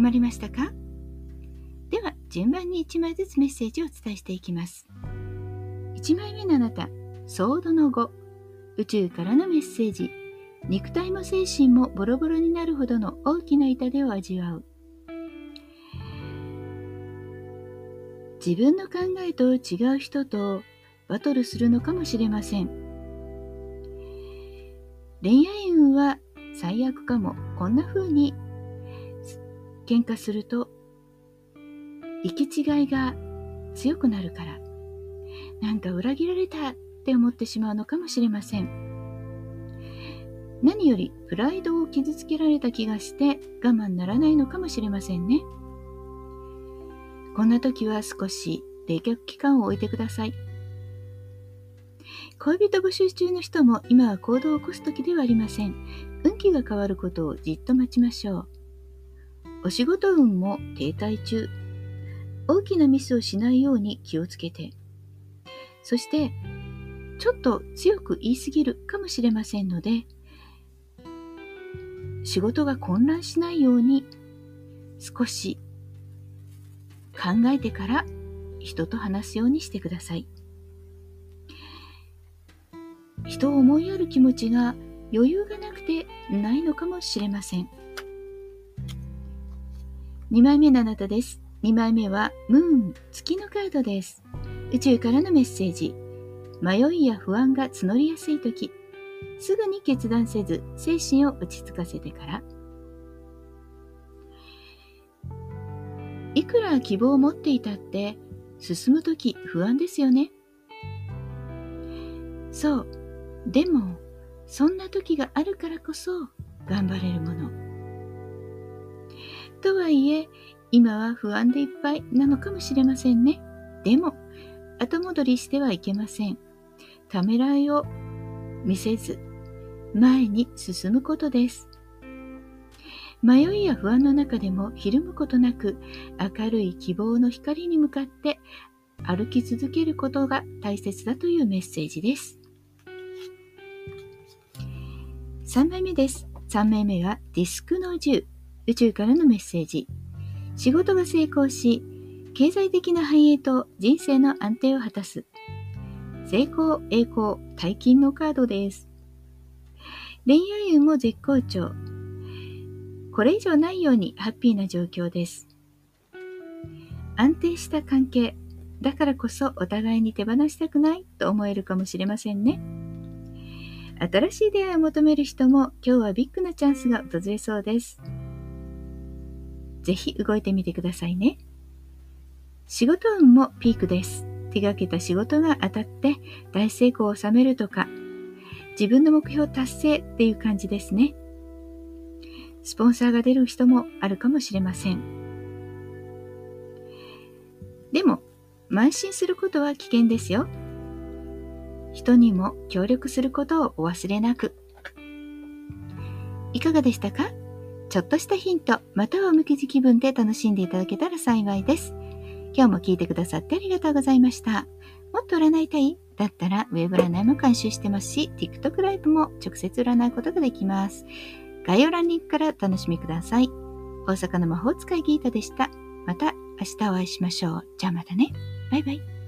決まりましたか？では順番に1枚ずつメッセージをお伝えしていきます。1枚目のあなたソードの5宇宙からのメッセージ。肉体も精神もボロボロになるほどの大きな痛手を味わう。自分の考えと違う人とバトルするのかもしれません。恋愛運は最悪かも。こんな風に喧嘩すると行き違いが強くなるからなんか裏切られたって思ってしまうのかもしれません。何よりプライドを傷つけられた気がして我慢ならないのかもしれませんね。こんな時は少し冷却期間を置いてください。恋人募集中の人も今は行動を起こす時ではありません。運気が変わることをじっと待ちましょう。お仕事運も停滞中。大きなミスをしないように気をつけて。そして、ちょっと強く言いすぎるかもしれませんので、仕事が混乱しないように少し考えてから人と話すようにしてください。人を思いやる気持ちが余裕がなくてないのかもしれません。2枚目のあなたです。2枚目はムーン、月のカードです。宇宙からのメッセージ。迷いや不安が募りやすい時、すぐに決断せず、精神を落ち着かせてから。いくら希望を持っていたって、進む時不安ですよね。そう。でも、そんな時があるからこそ頑張れるもの。とはいえ、今は不安でいっぱいなのかもしれませんね。でも、後戻りしてはいけません。ためらいを見せず、前に進むことです。迷いや不安の中でもひるむことなく明るい希望の光に向かって歩き続けることが大切だというメッセージです。3枚目です。3枚目はディスクの10。宇宙からのメッセージ。仕事が成功し、経済的な繁栄と人生の安定を果たす。成功、栄光、大金のカードです。恋愛運も絶好調。これ以上ないようにハッピーな状況です。安定した関係。だからこそお互いに手放したくないと思えるかもしれませんね。新しい出会いを求める人も今日はビッグなチャンスが訪れそうです。ぜひ動いてみてくださいね。仕事運もピークです。手がけた仕事が当たって大成功を収めるとか、自分の目標達成っていう感じですね。スポンサーが出る人もあるかもしれません。でも、慢心することは危険ですよ。人にも協力することをお忘れなく。いかがでしたか？ちょっとしたヒント、または無傷気分で楽しんでいただけたら幸いです。今日も聞いてくださってありがとうございました。もっと占いたい？だったら、ウェブ占いも監修してますし、TikTok ライブも直接占うことができます。概要欄リンクからお楽しみください。大阪の魔法使いギータでした。また明日お会いしましょう。じゃあまたね。バイバイ。